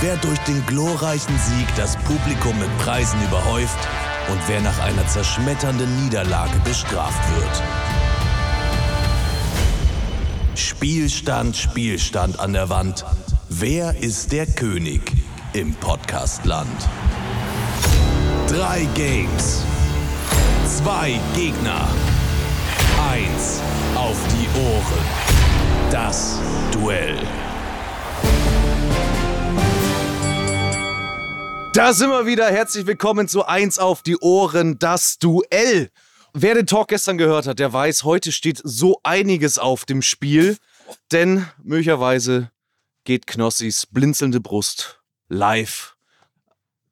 wer durch den glorreichen Sieg das Publikum mit Preisen überhäuft und wer nach einer zerschmetternden Niederlage bestraft wird. Spielstand, Spielstand an der Wand. Wer ist der König im Podcastland? Drei Games. Zwei Gegner. Eins auf die Ohren. Das Duell. Da sind wir wieder. Herzlich willkommen zu Eins auf die Ohren, das Duell. Wer den Talk gestern gehört hat, der weiß, heute steht so einiges auf dem Spiel. Denn möglicherweise geht Knossis blinzelnde Brust live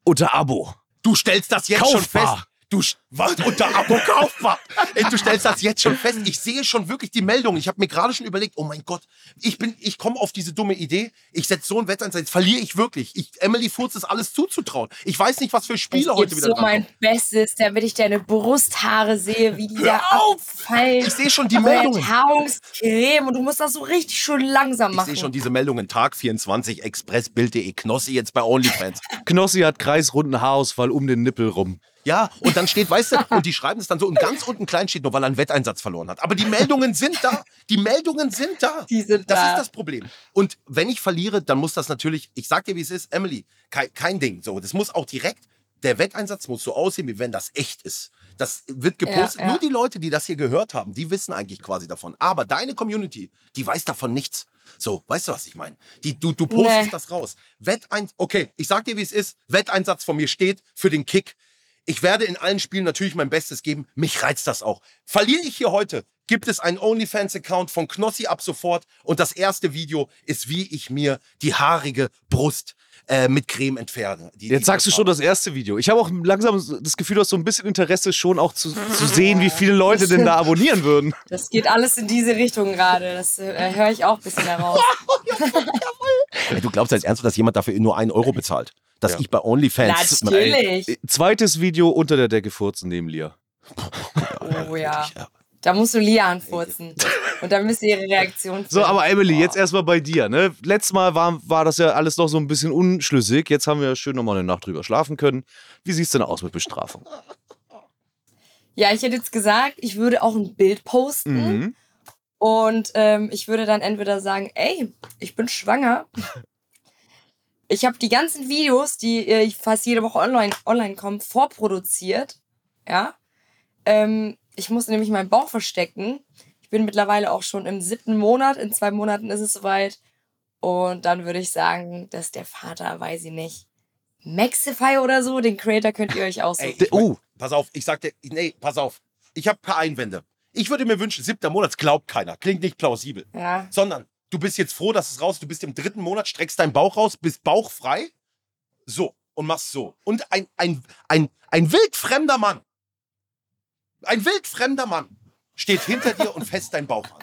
unter Abo. Du stellst das jetzt schon Kaufbar. fest. Du was unter Abo kaufbar. Ey, Du stellst das jetzt schon fest. Ich sehe schon wirklich die Meldung. Ich habe mir gerade schon überlegt, oh mein Gott, ich bin, ich komme auf diese dumme Idee. Ich setze so einen Wetteinsatz, jetzt verliere ich wirklich. Ich, Emily Furz ist alles zuzutrauen. Ich weiß nicht, was für Ich Spiele gebe heute wieder so mein kommen. Bestes, damit ich deine Brusthaare sehe, wie die da Hör auf! abfallen. Ich sehe schon die Meldungen. Enthaarungscreme und du musst das so richtig schön langsam Ich machen. sehe schon diese Meldungen. Tag 24, Expressbild.de, Knossi jetzt bei OnlyFans. Knossi hat kreisrunden Haarausfall um den Nippel rum. Ja, und dann steht, weißt du, und die schreiben es dann so und ganz unten klein steht nur, weil er einen Wetteinsatz verloren hat. Aber die Meldungen sind da. Die Meldungen sind da. Die sind das da. ist das Problem. Und wenn ich verliere, dann muss das natürlich, ich sag dir, wie es ist, Emily, kein, kein Ding. So, das muss auch direkt, der Wetteinsatz muss so aussehen, wie wenn das echt ist. Das wird gepostet. Ja, ja. Nur die Leute, die das hier gehört haben, die wissen eigentlich quasi davon. Aber deine Community, die weiß davon nichts. So, weißt du, was ich meine? Die, du, du postest Nee. das raus. Wetteins okay, ich sag dir, wie es ist. Wetteinsatz von mir steht für den Kick. Ich werde in allen Spielen natürlich mein Bestes geben. Mich reizt das auch. Verliere ich hier heute, gibt es einen OnlyFans-Account von Knossi ab sofort. Und das erste Video ist, wie ich mir die haarige Brust äh, mit Creme entferne. Die, Jetzt die sagst du schon das erste Video. Ich habe auch langsam das Gefühl, du hast so ein bisschen Interesse schon auch zu, zu sehen, wie viele Leute denn da abonnieren würden. Das geht alles in diese Richtung gerade. Das äh, höre ich auch ein bisschen heraus. Ey, Du glaubst als ernst, dass jemand dafür nur einen Euro bezahlt? Dass Ja. ich bei OnlyFans... Natürlich. Zweites Video unter der Decke furzen neben Lia. Oh ja. Da musst du Lia anfurzen. Und dann müsst ihr ihre Reaktion So, filmen. aber Emily, jetzt erstmal bei dir. Ne? Letztes Mal war, war das ja alles noch so ein bisschen unschlüssig. Jetzt haben wir schön nochmal eine Nacht drüber schlafen können. Wie sieht's denn aus mit Bestrafung? Ja, ich hätte jetzt gesagt, ich würde auch ein Bild posten. Mhm. Und ähm, ich würde dann entweder sagen, ey, ich bin schwanger. Ich habe die ganzen Videos, die äh, fast jede Woche online, online kommen, vorproduziert. Ja. Ähm, ich muss nämlich meinen Bauch verstecken. Ich bin mittlerweile auch schon im siebten Monat. In zwei Monaten ist es soweit. Und dann würde ich sagen, dass der Vater, weiß ich nicht, Maxify oder so, den Creator könnt ihr euch aussuchen. Ey, Oh. Pass auf, ich sag dir, nee, pass auf. Ich habe paar Einwände. Ich würde mir wünschen, siebter Monat, glaubt keiner. Klingt nicht plausibel. ja. Sondern du bist jetzt froh, dass es raus Du bist im dritten Monat, streckst deinen Bauch raus, bist bauchfrei. So. Und machst so. Und ein, ein, ein, ein wildfremder Mann, ein wildfremder Mann steht hinter dir und fässt deinen Bauch an.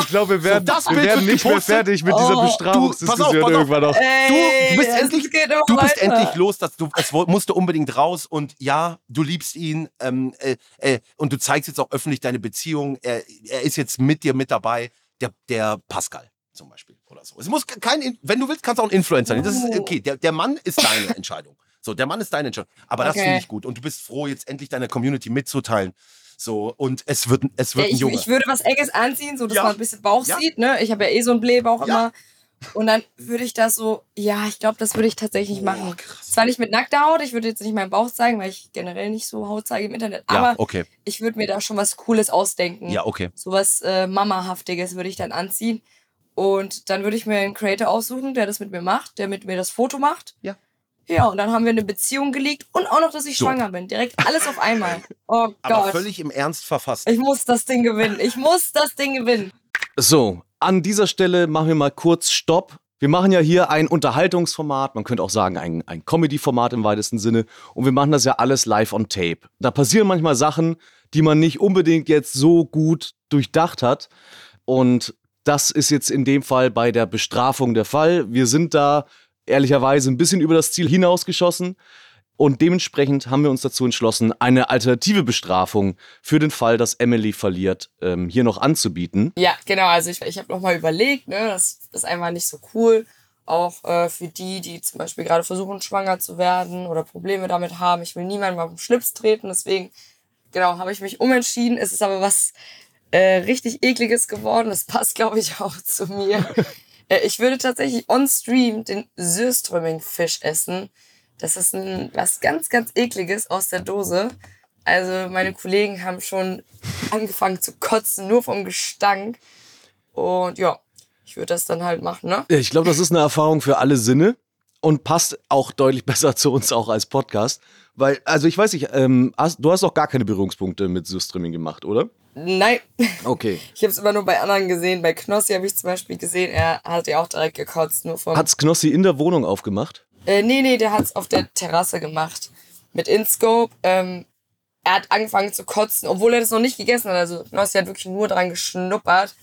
Ich glaube, wir werden, das wir Bild werden nicht mehr fertig mit dieser Oh, du, Bestrafungsdiskussion irgendwann noch. Ey, Du bist endlich, du bist endlich los, dass du, es musste unbedingt raus und ja, du liebst ihn ähm, äh, äh, und du zeigst jetzt auch öffentlich deine Beziehung. Er, er ist jetzt mit dir mit dabei, der, der Pascal zum Beispiel oder so. Es muss kein, In- wenn du willst, kannst du auch ein Influencer sein. Das ist okay. Der, der Mann ist deine Entscheidung. So, der Mann ist deine Entscheidung. Aber das Okay. finde ich gut und du bist froh, jetzt endlich deiner Community mitzuteilen. So und es wird, es wird Ja, ein ich, Junge. ich würde was Enges anziehen, so dass Ja. man ein bisschen Bauch Ja. sieht. Ne? Ich habe ja eh so einen Blähbauch Ja. immer. Und dann würde ich das so, ja, ich glaube, das würde ich tatsächlich machen. Oh, krass. Zwar nicht mit nackter Haut, ich würde jetzt nicht meinen Bauch zeigen, weil ich generell nicht so Haut zeige im Internet. ja, Aber okay. ich würde mir da schon was Cooles ausdenken. Ja, okay. So was äh, Mama-haftiges würde ich dann anziehen. Und dann würde ich mir einen Creator aussuchen, der das mit mir macht, der mit mir das Foto macht. Ja. Ja, und dann haben wir eine Beziehung geleakt und auch noch, dass ich So. schwanger bin. Direkt alles auf einmal. Oh Aber Gott. völlig im Ernst verfasst. Ich muss das Ding gewinnen. Ich muss das Ding gewinnen. So, an dieser Stelle machen wir mal kurz Stopp. Wir machen ja hier ein Unterhaltungsformat, man könnte auch sagen ein, ein Comedy-Format im weitesten Sinne. Und wir machen das ja alles live on tape. Da passieren manchmal Sachen, die man nicht unbedingt jetzt so gut durchdacht hat. Und das ist jetzt in dem Fall bei der Bestrafung der Fall. Wir sind da ehrlicherweise ein bisschen über das Ziel hinausgeschossen. Und dementsprechend haben wir uns dazu entschlossen, eine alternative Bestrafung für den Fall, dass Emily verliert, ähm, hier noch anzubieten. Ja, genau. Also ich, ich habe nochmal überlegt, ne, das ist einfach nicht so cool. Auch äh, für die, die zum Beispiel gerade versuchen, schwanger zu werden oder Probleme damit haben. Ich will niemandem auf den Schlips treten. Deswegen, genau, habe ich mich umentschieden. Es ist aber was äh, richtig ekliges geworden. Das passt, glaube ich, auch zu mir. äh, ich würde tatsächlich on Stream den Süßströmming-Fisch essen. Das ist ein, was ganz, ganz ekliges aus der Dose. Also meine Kollegen haben schon angefangen zu kotzen, nur vom Gestank. Und ja, ich würde das dann halt machen, ne? Ich glaube, das ist eine Erfahrung für alle Sinne und passt auch deutlich besser zu uns auch als Podcast. Weil, also ich weiß nicht, ähm, hast, du hast auch gar keine Berührungspunkte mit Süßstreaming gemacht, oder? Nein. Okay. Ich habe es immer nur bei anderen gesehen. Bei Knossi habe ich zum Beispiel gesehen, er hat ja auch direkt gekotzt, nur vom. Hat's Knossi in der Wohnung aufgemacht? Äh, nee, nee, der hat's auf der Terrasse gemacht. Mit InScope. Ähm, er hat angefangen zu kotzen, obwohl er das noch nicht gegessen hat. Also Knossi hat wirklich nur dran geschnuppert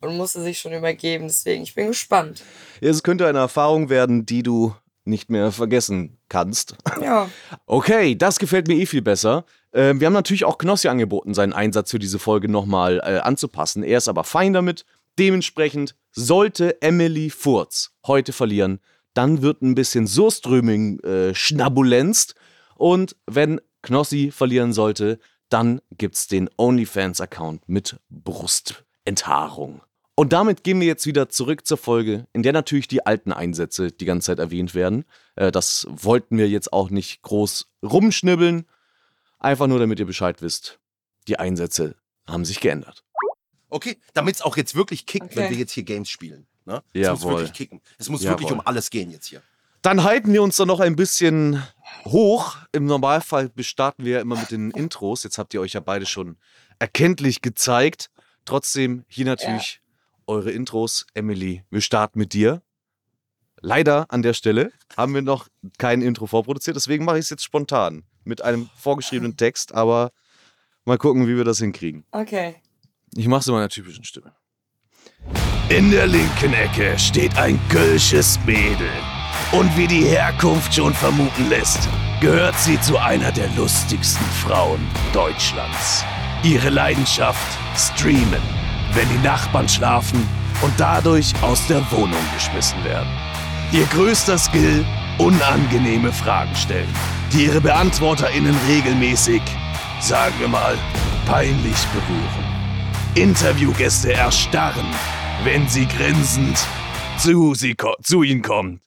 und musste sich schon übergeben. Deswegen, ich bin gespannt. Ja, es könnte eine Erfahrung werden, die du nicht mehr vergessen kannst. Ja. Okay, das gefällt mir eh viel besser. Ähm, wir haben natürlich auch Knossi angeboten, seinen Einsatz für diese Folge nochmal äh, anzupassen. Er ist aber fein damit. Dementsprechend sollte Emily Furz heute verlieren, dann wird ein bisschen Surströming äh, schnabulenzt. Und wenn Knossi verlieren sollte, dann gibt's den OnlyFans-Account mit Brustenthaarung. Und damit gehen wir jetzt wieder zurück zur Folge, in der natürlich die alten Einsätze die ganze Zeit erwähnt werden. Äh, das wollten wir jetzt auch nicht groß rumschnibbeln. Einfach nur, damit ihr Bescheid wisst. Die Einsätze haben sich geändert. Okay, damit es auch jetzt wirklich kickt, wenn Okay. wir jetzt hier Games spielen. Ne? Es muss wirklich kicken. Es muss Jawohl. wirklich um alles gehen jetzt hier. Dann halten wir uns dann noch ein bisschen hoch. Im Normalfall starten wir ja immer mit den Intros. Jetzt habt ihr euch ja beide schon erkenntlich gezeigt. Trotzdem hier natürlich eure Intros. Emily, wir starten mit dir. Leider an der Stelle haben wir noch kein Intro vorproduziert, deswegen mache ich es jetzt spontan mit einem vorgeschriebenen Text, aber mal gucken, wie wir das hinkriegen. Okay. Ich mache es in meiner typischen Stimme. In der linken Ecke steht ein Kölsches Mädel. Und wie die Herkunft schon vermuten lässt, gehört sie zu einer der lustigsten Frauen Deutschlands. Ihre Leidenschaft streamen, wenn die Nachbarn schlafen und dadurch aus der Wohnung geschmissen werden. Ihr größter Skill, unangenehme Fragen stellen, die ihre BeantworterInnen regelmäßig, sagen wir mal, peinlich berühren. Interviewgäste erstarren, wenn sie grinsend zu, sie zu ihnen kommt.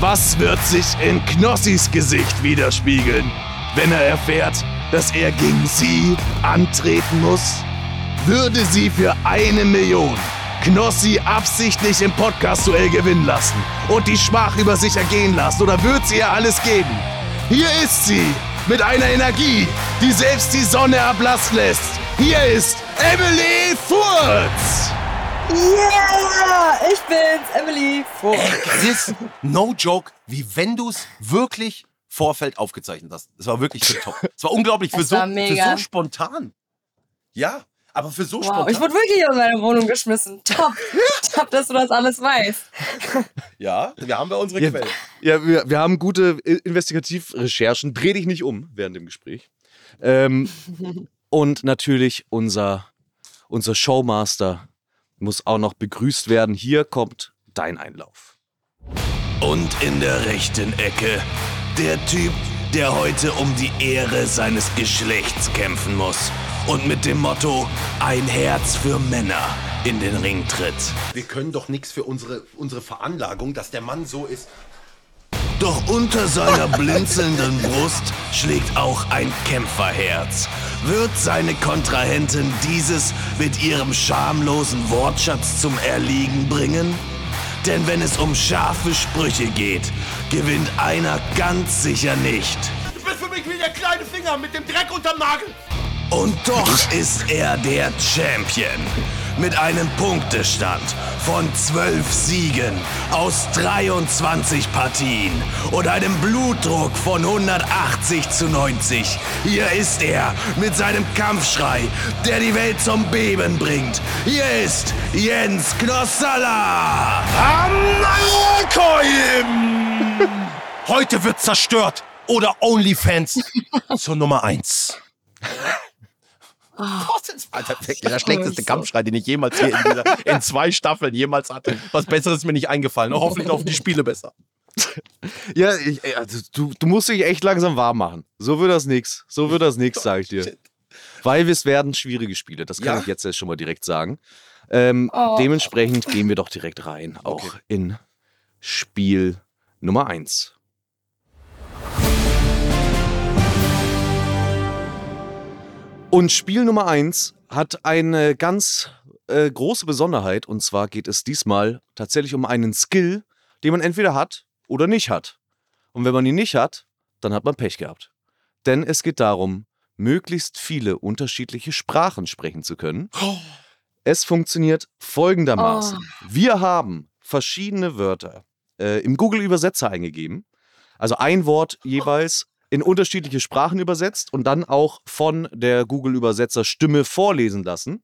Was wird sich in Knossis Gesicht widerspiegeln, wenn er erfährt, dass er gegen sie antreten muss? Würde sie für eine Million Knossi absichtlich im Podcast-Duell gewinnen lassen und die Schmach über sich ergehen lassen oder wird sie ihr alles geben? Hier ist sie mit einer Energie, die selbst die Sonne ablassen lässt. Hier ist Emily Furz! Yeah! Ich bin's, Emily. Vor. Es ist no joke, wie wenn du es wirklich Vorfeld aufgezeichnet hast. Es war wirklich top. Es war unglaublich für Es so, war für so spontan. Ja, aber für so Wow, spontan. ich wurde wirklich aus meiner Wohnung geschmissen. Top. Top, dass du das alles weißt. ja, wir haben bei unsere Ja, Quellen. Ja, wir, wir haben gute I- Investigativrecherchen. Dreh dich nicht um während dem Gespräch. Ähm, und natürlich unser, unser Showmaster muss auch noch begrüßt werden. Hier kommt dein Einlauf. Und in der rechten Ecke der Typ, der heute um die Ehre seines Geschlechts kämpfen muss und mit dem Motto ein Herz für Männer in den Ring tritt. Wir können doch nichts für unsere, unsere Veranlagung, dass der Mann so ist. Doch unter seiner blinzelnden Brust schlägt auch ein Kämpferherz. Wird seine Kontrahentin dieses mit ihrem schamlosen Wortschatz zum Erliegen bringen? Denn wenn es um scharfe Sprüche geht, gewinnt einer ganz sicher nicht. Du bist für mich wie der kleine Finger mit dem Dreck unterm Nagel. Und doch ist er der Champion. mit einem Punktestand von 12 Siegen aus 23 Partien und einem Blutdruck von 180 zu 90. Hier ist er mit seinem Kampfschrei, der die Welt zum Beben bringt. Hier ist Jens Knossalla. Heute wird zerstört. Oder OnlyFans zur Nummer 1. Alter, der schlechteste Kampfschrei, den ich jemals hier in, dieser, in zwei Staffeln jemals hatte. Was Besseres ist mir nicht eingefallen. Hoffentlich laufen die Spiele besser. Ja, ich, also, du, du musst dich echt langsam warm machen. So wird das nix. So wird das nix, sag ich dir. Weil es werden schwierige Spiele. Das kann Ja? ich jetzt erst schon mal direkt sagen. Ähm, Oh. Dementsprechend gehen wir doch direkt rein. Auch Okay. in Spiel Nummer 1. Und Spiel Nummer 1 hat eine ganz äh, große Besonderheit. Und zwar geht es diesmal tatsächlich um einen Skill, den man entweder hat oder nicht hat. Und wenn man ihn nicht hat, dann hat man Pech gehabt. Denn es geht darum, möglichst viele unterschiedliche Sprachen sprechen zu können. Es funktioniert folgendermaßen. Wir haben verschiedene Wörter äh, im Google-Übersetzer eingegeben. Also ein Wort jeweils in unterschiedliche Sprachen übersetzt und dann auch von der Google-Übersetzer Stimme vorlesen lassen.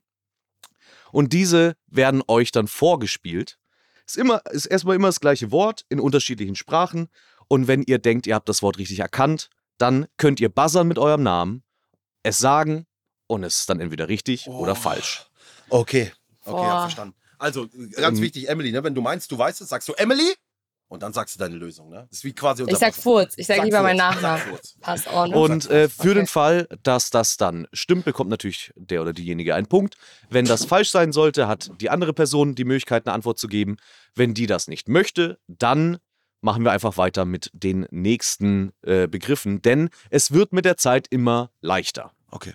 Und diese werden euch dann vorgespielt. Ist, immer, ist erstmal immer das gleiche Wort in unterschiedlichen Sprachen. Und wenn ihr denkt, ihr habt das Wort richtig erkannt, dann könnt ihr buzzern mit eurem Namen, es sagen und es ist dann entweder richtig oder falsch. Okay, okay, hab verstanden. Also, ganz Ähm, wichtig, Emily, ne? wenn du meinst, du weißt es, sagst du Emily und dann sagst du deine Lösung. Ne? Das ist wie quasi unser Ich sag. Furz. Ich sag, Sag lieber meinen. Nachnamen. Passt auch, ne? Und äh, für Okay. den Fall, dass das dann stimmt, bekommt natürlich der oder diejenige einen Punkt. Wenn das falsch sein sollte, hat die andere Person die Möglichkeit, eine Antwort zu geben. Wenn die das nicht möchte, dann machen wir einfach weiter mit den nächsten äh, Begriffen, denn es wird mit der Zeit immer leichter. Okay.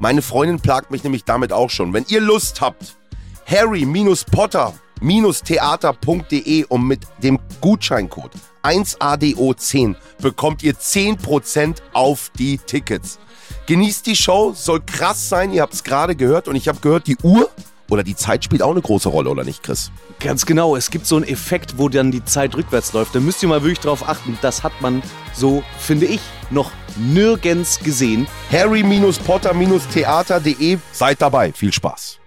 Meine Freundin plagt mich nämlich damit auch schon. Wenn ihr Lust habt, harry-potter-theater.de und mit dem Gutscheincode 1ADO10 bekommt ihr 10% auf die Tickets. Genießt die Show, soll krass sein, ihr habt es gerade gehört und ich habe gehört, die Uhr oder die Zeit spielt auch eine große Rolle, oder nicht, Chris? Ganz genau, es gibt so einen Effekt, wo dann die Zeit rückwärts läuft. Da müsst ihr mal wirklich drauf achten. Das hat man so, finde ich, noch nirgends gesehen. harry-potter-theater.de. Seid dabei. Viel Spaß.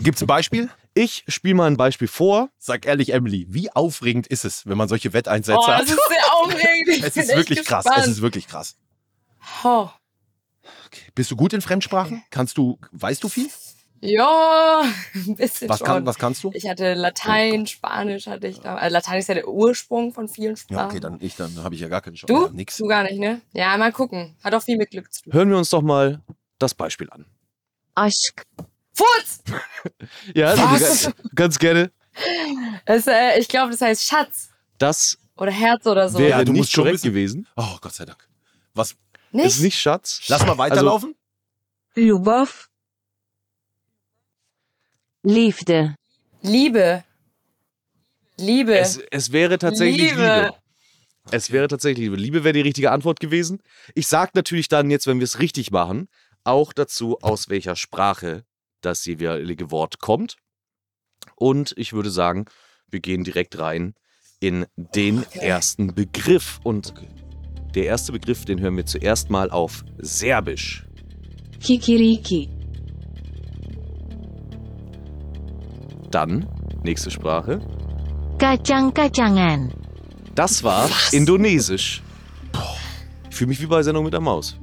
Gibt's ein Beispiel? Ich spiele mal ein Beispiel vor. Sag ehrlich, Emily, wie aufregend ist es, wenn man solche Wetteinsätze Oh, hat? das ist sehr aufregend. Ich es bin ist echt wirklich krass. gespannt. Es ist wirklich krass. Oh. Bist du gut in Fremdsprachen? Kannst du, weißt du viel? Ja, ein bisschen Was, schon. kann, was kannst du? Ich hatte Latein, Spanisch hatte ich da. Also Latein ist ja der Ursprung von vielen Sprachen. Ja, okay, dann ich, dann habe ich ja gar keine Chance. Du? Ja, nix. Du gar nicht, ne? Ja, mal gucken. Hat auch viel mit Glück zu tun. Hören wir uns doch mal das Beispiel an. aşk, Furz! Ja, also du kannst gerne. Das, äh, ich glaube, das heißt Schatz Das oder Herz oder so. wäre Ja, du nicht musst schon korrekt gewesen. Oh, Gott sei Dank. Was? nicht? Ist nicht Schatz. Lass mal weiterlaufen. lubav, Liefde. Liebe. Liebe. Es, es wäre tatsächlich Liebe. Liebe. Es wäre tatsächlich Liebe. Liebe wäre die richtige Antwort gewesen. Ich sage natürlich dann jetzt, wenn wir es richtig machen, auch dazu, aus welcher Sprache das jeweilige Wort kommt. Und ich würde sagen, wir gehen direkt rein in den ersten Begriff. Und der erste Begriff, den hören wir zuerst mal auf Serbisch. Kikiriki. Dann, nächste Sprache. Kacang-kacangan. Das war Indonesisch. Ich fühle mich wie bei Sendung mit der Maus.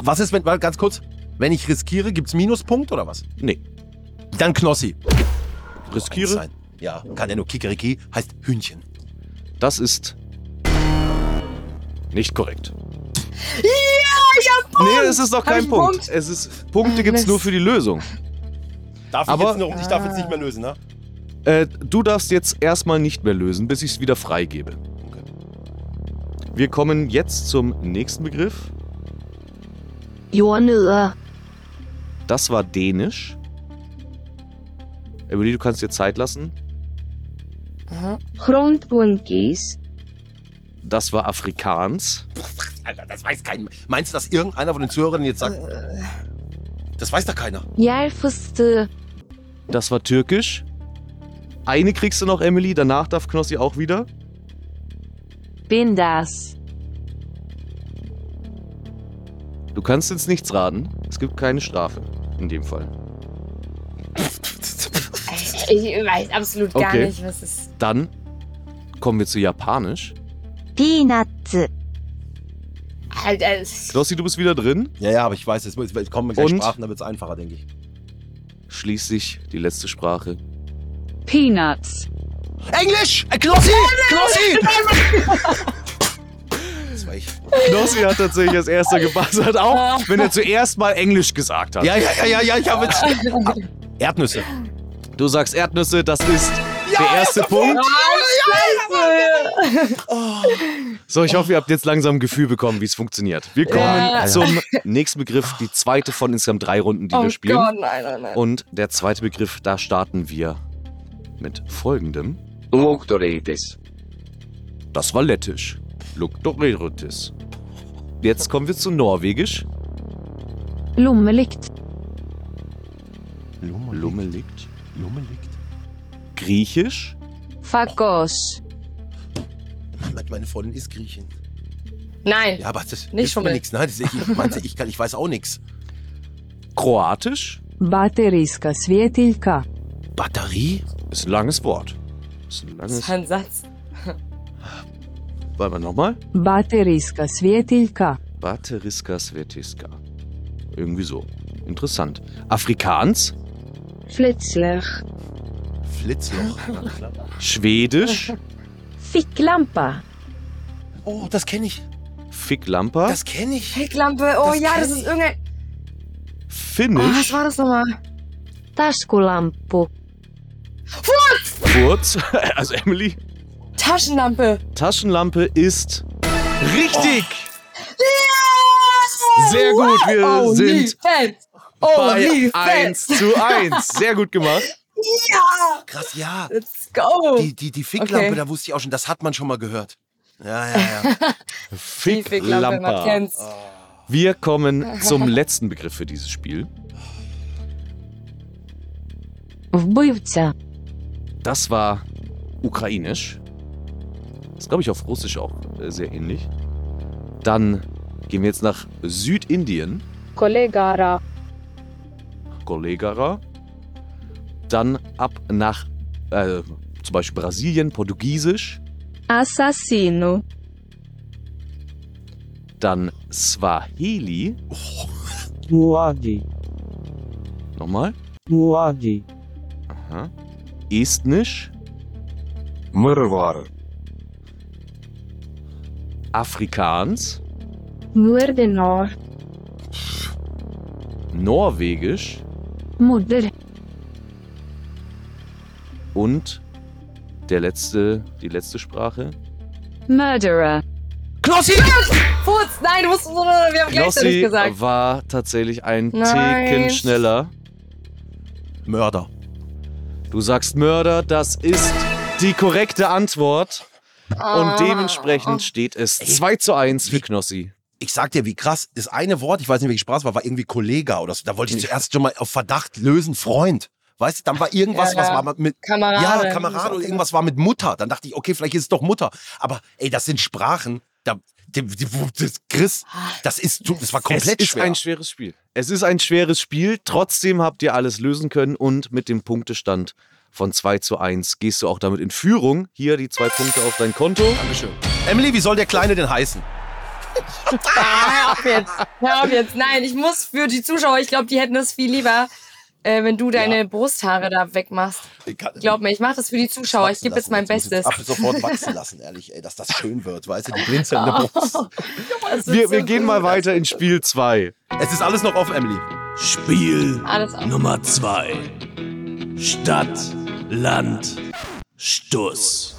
Was ist, wenn, ganz kurz, wenn ich riskiere, gibt's Minuspunkt oder was? Nee, Dann Knossi. riskiere. Sein. Ja, kann ja nur Kikeriki, heißt Hühnchen. Das ist nicht korrekt. Ja, ich hab Nee, es ist doch kein Punkt. Punkt? Es ist, Punkte Ah, gibt's Mist. nur für die Lösung. Darf Aber- ich jetzt noch, ich darf jetzt nicht mehr lösen, ne? Äh, du darfst jetzt erstmal nicht mehr lösen, bis ich es wieder freigebe. Wir kommen jetzt zum nächsten Begriff. Jordnødder. Das war Dänisch. Emily, du kannst dir Zeit lassen. Grondboontjies. Das war Afrikaans. Alter, das weiß kein Meinst du, dass irgendeiner von den Zuhörern jetzt sagt, das weiß doch keiner. Järfeste. Das war Türkisch. Eine kriegst du noch, Emily. Danach darf Knossi auch wieder. Bindas. Du kannst jetzt nichts raten. Es gibt keine Strafe. In dem Fall. Ich weiß absolut gar Okay. nicht, was es Dann kommen wir zu Japanisch. Peanuts. halt ist. Knossi, du bist wieder drin. Ja, ja, aber ich weiß, es es kommen gleich Und? Sprachen, da wird's einfacher, denke ich. Schließlich die letzte Sprache. Peanuts. Englisch! Äh, Knossi! Knossi! das war ich. Knossi hat tatsächlich als erster gebuzzert, auch wenn er zuerst mal Englisch gesagt hat. Ja, ja, ja, ja, ja, ich habe jetzt. Erdnüsse. Du sagst Erdnüsse, das ist der erste Punkt. So, ich hoffe, ihr habt jetzt langsam ein Gefühl bekommen, wie es funktioniert. Wir kommen Ja. zum nächsten Begriff, die zweite von insgesamt drei Runden, die Oh wir spielen. Gott, nein, nein, nein. Und der zweite Begriff, da starten wir mit folgendem. Luktoritis. Das war lettisch. Luktoritis. Jetzt kommen wir zu Norwegisch. Lommelykt. Lummelikt. Lummelikt. Griechisch. Fakos. Meine Freundin ist Griechin. Nein. Ja, aber das Nicht schummeln. nichts. Nein, das, ich, meinte, ich, kann, ich weiß auch nichts. Kroatisch. Baterijska svjetiljka. Batterie? Ist ein langes Wort. Ist ein Das langes. war ein Satz. Warte mal nochmal. Baterijska svjetiljka. Bateriska Svetiska. Irgendwie so. Interessant. Afrikaans. Flitsler. Flitzloch. Schwedisch. Ficklampa. Oh, das kenne ich. Ficklampa. Das kenne ich. Hecklampe. Oh Das ja, das ich. ist irgendein. Oh, was Finnisch. war das nochmal? Taskulampu. Furz. Also Emily. Taschenlampe. Taschenlampe ist richtig. Sehr gut. Wir Oh, sind Fans. Oh, bei Fans. 1 zu 1. Sehr gut gemacht. Ja! Krass, ja. Let's go. Die, die, die Ficklampe, okay. da wusste ich auch schon, das hat man schon mal gehört. Ja, ja, ja. Ficklampe. Ah. Wir kommen zum letzten Begriff für dieses Spiel. Das war ukrainisch. Das glaube ich auf Russisch auch äh, sehr ähnlich. Dann gehen wir jetzt nach Südindien. Kollegara. Kollegara dann ab nach äh, zum Beispiel Brasilien, Portugiesisch. Assassino. Dann Swahili. Muadi. Nochmal. Muadi. Aha. Estnisch. Murwar. Afrikaans. Muerdenor. Norwegisch. Mutter. Und der letzte, die letzte Sprache. Murderer. Knossi! Furz, nein, du musst, wir haben gleichzeitig Knossi gesagt. war tatsächlich ein Nein. Ticken schneller. Mörder. Du sagst Mörder, das ist die korrekte Antwort. Und dementsprechend steht es 2 zu 1 für Knossi. Ich sag dir, wie krass, das eine Wort, ich weiß nicht, welche Sprache es war, war irgendwie Kollega oder so. Da wollte ich zuerst schon mal auf Verdacht lösen, Freund. Weißt du, dann war irgendwas, Ja, was war mit. Kamerade. Ja, Kamerad oder irgendwas war mit Mutter. Dann dachte ich, okay, vielleicht ist es doch Mutter. Aber ey, das sind Sprachen. Da, die, die, das, Chris, das ist, das war komplett es ist schwer. ein schweres Spiel. Es ist ein schweres Spiel. Trotzdem habt ihr alles lösen können und mit dem Punktestand von 2 zu 1 gehst du auch damit in Führung. Hier die zwei Punkte auf dein Konto. Dankeschön. Emily, wie soll der Kleine denn heißen? Ah, hör auf jetzt. Hör auf jetzt. Nein, ich muss für die Zuschauer, ich glaube, die hätten es viel lieber, äh, wenn du deine Brusthaare da wegmachst. Glaub mir, ich mache das für die Zuschauer. Ich gebe jetzt mein Bestes. Ab sofort wachsen lassen, ehrlich, ey, dass das schön wird, weißt du, die blinzelnde Brust. Das wird Wir, so wir gehen gut. mal weiter in Spiel 2. Es ist alles noch auf Emily. Spiel Alles auf. Nummer 2. Stadt, Land, Stuss.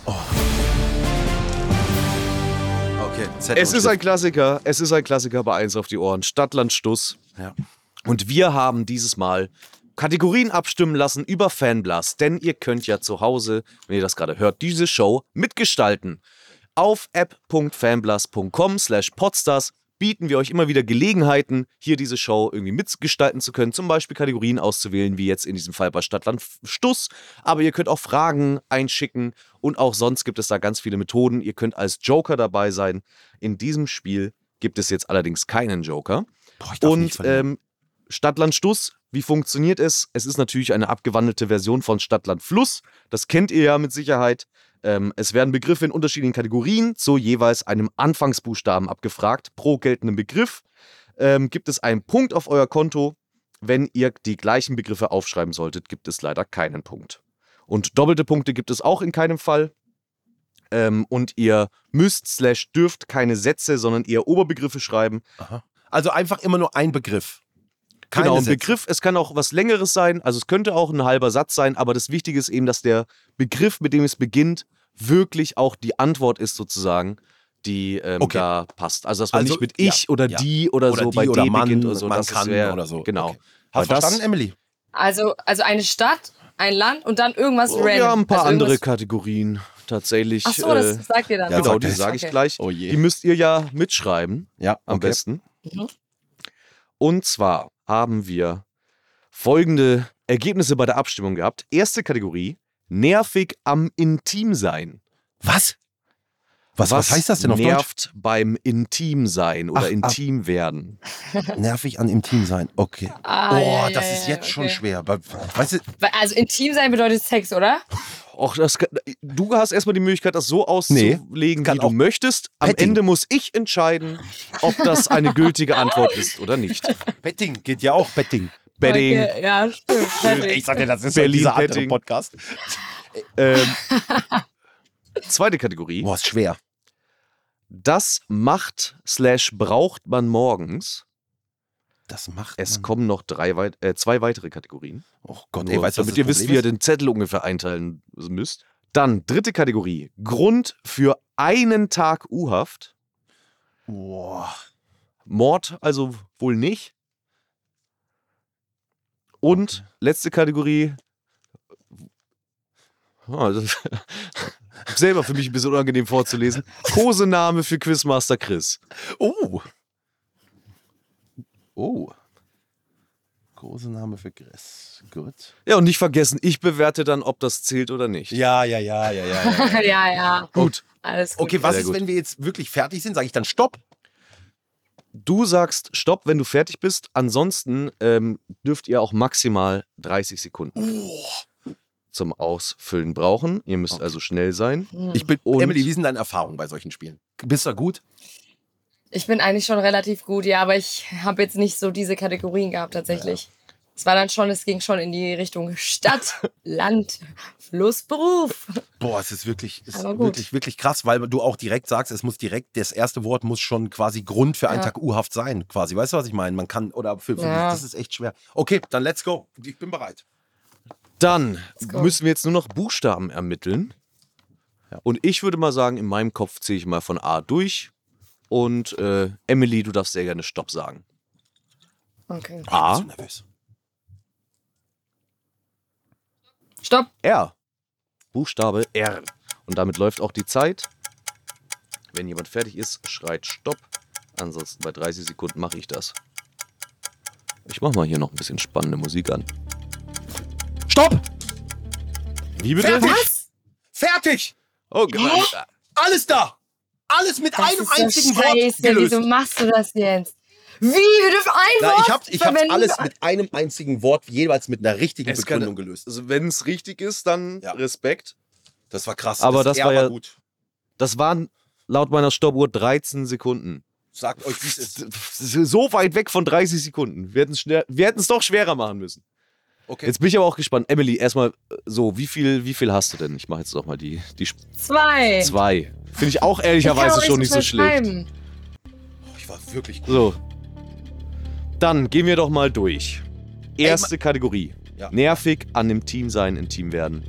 Okay, Zettel Es ist ein. Klassiker. Es ist ein Klassiker bei 1 auf die Ohren. Stadtland Stuss. Ja. Und wir haben dieses Mal Kategorien abstimmen lassen über Fanblast, denn ihr könnt ja zu Hause, wenn ihr das gerade hört, diese Show mitgestalten. Auf app.fanblast.com slash podstars bieten wir euch immer wieder Gelegenheiten, hier diese Show irgendwie mitgestalten zu können, zum Beispiel Kategorien auszuwählen, wie jetzt in diesem Fall bei Stadtland Stuss. Aber ihr könnt auch Fragen einschicken und auch sonst gibt es da ganz viele Methoden. Ihr könnt als Joker dabei sein. In diesem Spiel gibt es jetzt allerdings keinen Joker. Boah, ich darf nicht Und ähm, Stadtland Stuss, wie funktioniert es? Es ist natürlich eine abgewandelte Version von Stadtland Fluss. Das kennt ihr ja mit Sicherheit. Ähm, es werden Begriffe in unterschiedlichen Kategorien zu jeweils einem Anfangsbuchstaben abgefragt. Pro geltenden Begriff ähm, gibt es einen Punkt auf euer Konto. Wenn ihr die gleichen Begriffe aufschreiben solltet, gibt es leider keinen Punkt. Und doppelte Punkte gibt es auch in keinem Fall. Ähm, und ihr müsst slash dürft keine Sätze, sondern eher Oberbegriffe schreiben. Also einfach immer nur ein Begriff. Keine genau, ein Sätze. Begriff. Es kann auch was Längeres sein. Also es könnte auch ein halber Satz sein, aber das Wichtige ist eben, dass der Begriff, mit dem es beginnt, wirklich auch die Antwort ist sozusagen, die ähm, Okay. da passt. Also dass man Also, nicht mit ja, ich oder ja. die oder, Oder so die bei oder D Mann, beginnt oder so. man das kann wär, oder so. Genau. Okay. Hast du verstanden, Emily? Also, also eine Stadt, ein Land und dann irgendwas Oh, random. wir haben ein paar also andere Kategorien tatsächlich. Ach so, das äh, sagt ihr dann. ja, genau, sag die sage ich Okay. gleich. Oh je. Die müsst ihr ja mitschreiben, Ja, am okay. besten. Mhm. Und zwar haben wir folgende Ergebnisse bei der Abstimmung gehabt. Erste Kategorie, nervig am Intimsein. Was? Was, was heißt das denn auf Deutsch? nervt beim Intimsein oder Ach, ach. Intimwerden? Nervig an Intim sein. Okay. Ah, oh, ja, ja, das ja, ist jetzt schon okay. schwer. Weil, Weißt du, Also intim sein bedeutet Sex, oder? Och, das, kann- du hast erstmal die Möglichkeit, das so auszulegen, kann wie du möchtest. Am Petting. Ende muss ich entscheiden, ob das eine gültige Antwort ist oder nicht. Betting geht ja auch. Betting. Bedding, Okay, ja, stimmt. Ich sag dir, das ist Berlin dieser andere Betting. Podcast. ähm, zweite Kategorie. Boah, ist schwer. Das macht slash braucht man morgens. Das macht Es man. kommen noch drei weit, äh, zwei weitere Kategorien. Oh Gott, Nur, ey, weißt du, damit ihr wisst, Problem wie ihr ist? den Zettel ungefähr einteilen müsst. Dann dritte Kategorie. Grund für einen Tag U-Haft. Boah. Mord also wohl nicht. Und letzte Kategorie. Ah, das- selber für mich ein bisschen unangenehm vorzulesen. Kosename für Quizmaster Chris. Oh. Oh. Große Name für Chris. Gut. Ja, und nicht vergessen, ich bewerte dann, ob das zählt oder nicht. Ja, ja, ja, ja, ja. ja. ja, ja. Gut. Alles gut. Okay, was Sehr ist, gut. wenn wir jetzt wirklich fertig sind? Sage ich dann Stopp? Du sagst Stopp, wenn du fertig bist. Ansonsten ähm, dürft ihr auch maximal 30 Sekunden zum Ausfüllen brauchen. Ihr müsst also schnell sein. Ich bin, Und- Emily, wie sind deine Erfahrungen bei solchen Spielen? Bist du gut? Ich bin eigentlich schon relativ gut, ja, aber ich habe jetzt nicht so diese Kategorien gehabt tatsächlich. Es war dann schon, es ging schon in die Richtung Stadt, Land, Fluss, Beruf. Boah, es ist wirklich, es ist wirklich, wirklich krass, weil du auch direkt sagst, es muss direkt, das erste Wort muss schon quasi Grund für einen Ja. Tag U-Haft sein, quasi. Weißt du, was ich meine? Man kann, oder für, für Ja. das ist echt schwer. Okay, dann let's go. Ich bin bereit. Dann müssen wir jetzt nur noch Buchstaben ermitteln. Und ich würde mal sagen, in meinem Kopf zähle ich mal von A durch. Und äh, Emily, du darfst sehr gerne Stopp sagen. Okay. Ich bin A, so nervös. Stopp. R. Buchstabe R. Und damit läuft auch die Zeit. Wenn jemand fertig ist, schreit Stopp. Ansonsten bei 30 Sekunden mache ich das. Ich mache mal hier noch ein bisschen spannende Musik an. Stopp! Wie bitte? Was? Fertig! Oh, Gott. Alles da! Alles mit Das einem ist so einzigen Wort scheiße. gelöst. Wieso machst du das jetzt? Wie? Wir dürfen ein Na, Wort ich habe ich hab's alles mit einem einzigen Wort, jeweils mit einer richtigen Es kann- Begründung gelöst. Also, wenn es richtig ist, dann Ja. Respekt. Das war krass. Aber das R war ja- gut. Das waren laut meiner Stoppuhr 13 Sekunden. Sagt euch, wie es ist. So weit weg von 30 Sekunden. Wir hätten es doch schwerer machen müssen. Okay. Jetzt bin ich aber auch gespannt. Emily, erstmal äh, so, wie viel, wie viel hast du denn? Ich mache jetzt doch mal die, die Sp- Zwei. zwei. Finde ich auch ehrlicherweise auch schon nicht so schlecht. schreiben. ich war wirklich gut. So. Dann gehen wir doch mal durch. Erste Kategorie. Ja. Nervig an dem Team sein, im Team werden.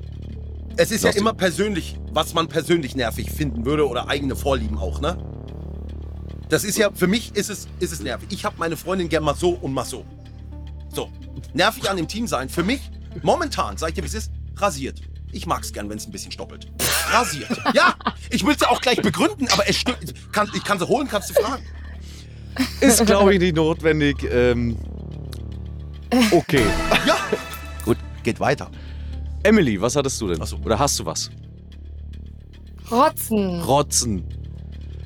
Es ist ja Lasst immer persönlich, was man persönlich nervig finden würde oder eigene Vorlieben auch, ne? Das ist ja, für mich ist es, ist es nervig. Ich habe meine Freundin gern mal so und mal so. So. Nervig an dem Team sein. Für mich, momentan, sag ich dir, wie es ist, rasiert. Ich mag's gern, wenn es ein bisschen stoppelt. Rasiert. Ja, ich will es ja auch gleich begründen, aber es stimmt. Kann, ich kann sie holen, kannst du fragen. Ist, glaube ich, nicht notwendig. Ähm, okay. Ja. Gut, geht weiter. Emily, was hattest du denn? Ach so. Oder hast du was? Rotzen. Rotzen.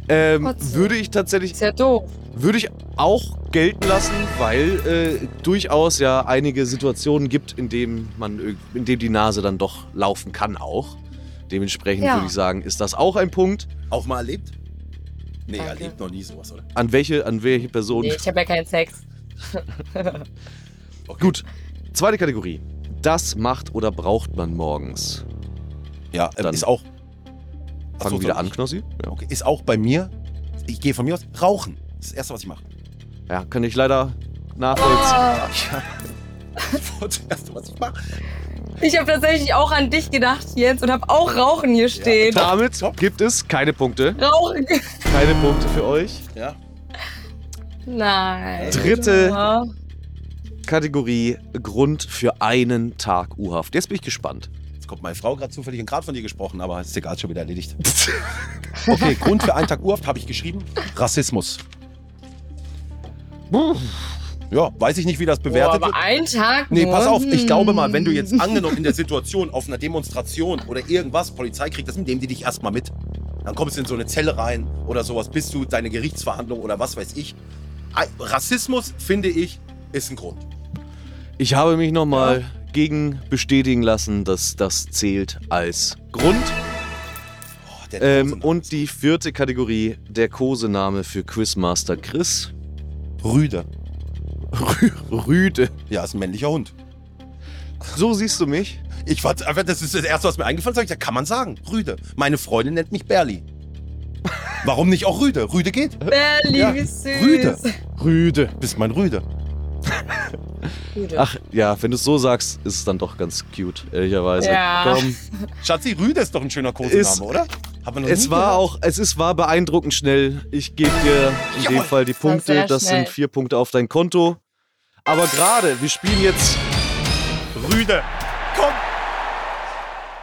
Ähm, Rotzen. würde ich tatsächlich, Ist ja doof. Würde ich auch gelten lassen, weil äh, durchaus ja einige Situationen gibt, in denen man, in denen die Nase dann doch laufen kann auch. Dementsprechend Ja. würde ich sagen, ist das auch ein Punkt. Auch mal erlebt? Nee, Danke. erlebt noch nie sowas, oder? An welche, an welche Person? Nee, ich habe ja keinen Sex. Gut. Zweite Kategorie. Das macht oder braucht man morgens. Ja, ähm, Dann ist auch. Ach Fangen so, wir wieder an? Knossi. Ja. Okay, ist auch bei mir. Ich gehe von mir aus. Rauchen. Das ist das Erste, was ich mache. ja, kann ich leider nachvollziehen. Das Erste, was ich mache. Ich habe tatsächlich auch an dich gedacht, Jens, und habe auch Rauchen hier stehen. Damit Top. gibt es keine Punkte. Rauchen. Keine Punkte für euch. Ja. Nein. Dritte Ja. Kategorie Grund für einen Tag U-Haft. Jetzt bin ich gespannt. Jetzt kommt meine Frau gerade zufällig und gerade von dir gesprochen, aber ist egal, schon wieder erledigt. Okay, Grund für einen Tag Urhaft habe ich geschrieben. Rassismus. Ja, weiß ich nicht, wie das bewertet aber wird. ein Tag Nee, pass auf, ich glaube mal, wenn du jetzt angenommen in der Situation auf einer Demonstration oder irgendwas, Polizei kriegt das, nehmen die dich erstmal mit. Dann kommst du in so eine Zelle rein oder sowas, bis du deine Gerichtsverhandlung oder was weiß ich. Rassismus, finde ich, ist ein Grund. Ich habe mich nochmal gegen bestätigen lassen, dass das zählt als Grund. Oh, Ähm, und die vierte Kategorie, der Kosename für Quizmaster Chris. Rüde. Rü Rüde. Ja, ist ein männlicher Hund. So siehst du mich. Ich war einfach, das ist das Erste, was mir eingefallen ist. Ja, kann man sagen. Rüde. Meine Freundin nennt mich Berli. Warum nicht auch Rüde? Rüde geht. Berli, Ja, wie süß. Rüde. Rüde. Bist mein Rüde. Rüde. Ach ja, wenn du es so sagst, ist es dann doch ganz cute, ehrlicherweise. Ja. Komm. Schatzi, Rüde ist doch ein schöner Kosename, oder? Noch Es war gehört. auch, es ist, war beeindruckend schnell. Ich gebe dir in dem. Fall die Punkte. Das schnell. sind vier Punkte auf dein Konto. Aber gerade, wir spielen jetzt. Rüde. Komm.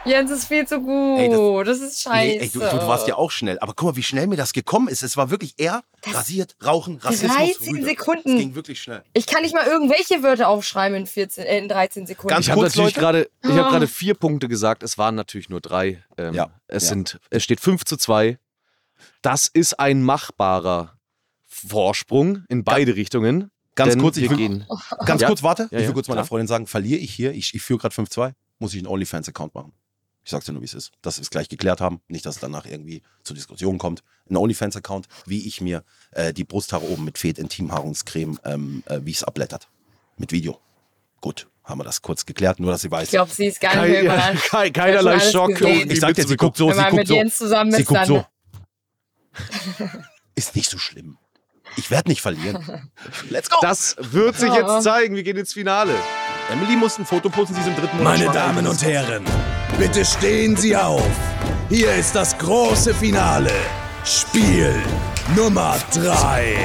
Jens ist viel zu gut. Ey, das- das, ist scheiße. Nee, ey, du, du warst ja auch schnell. Aber guck mal, wie schnell mir das gekommen ist. Es war wirklich er, rasiert, rauchen, Rassismus, 13 Rüde. Sekunden. Es ging wirklich schnell. Ich kann nicht mal irgendwelche Wörter aufschreiben in, 14, äh, in 13 Sekunden. Ganz Ich habe kurz, natürlich gerade, ich habe Ah. gerade vier Punkte gesagt. Es waren natürlich nur drei. Ähm, Ja, Es ja. sind, es steht 5 zu 2. Das ist ein machbarer Vorsprung in beide Richtungen. Ganz kurz, ich will- gehen. Ganz Ja. kurz, warte. Ja, ich will ja, kurz meiner klar. Freundin sagen, verliere ich hier, ich, ich führe gerade 5-2, muss ich einen OnlyFans-Account machen. Ich sag's dir nur, wie es ist. Dass wir es gleich geklärt haben. Nicht, dass es danach irgendwie zu Diskussionen kommt. Ein OnlyFans-Account, wie ich mir äh, die Brusthaare oben mit Fett Intimhaarungscreme, ähm, äh, wie es abblättert. Mit Video. Gut, haben wir das kurz geklärt, nur dass sie weiß. Ich glaube, sie ist gar nicht Kein, mehr überrascht. kein, keinerlei Schock. gesehen. ich sag dir, sie guckt so, Wenn sie man guckt mit so. Jens zusammen Sie ist, guckt dann... so. Ist nicht so schlimm. Ich werde nicht verlieren. Let's go! Das wird sich jetzt zeigen. Wir gehen ins Finale. Emily muss ein Foto posten, sie ist im dritten Monat Meine. Damen und Herren, bitte stehen Sie auf. Hier ist das große Finale. Spiel Nummer 3.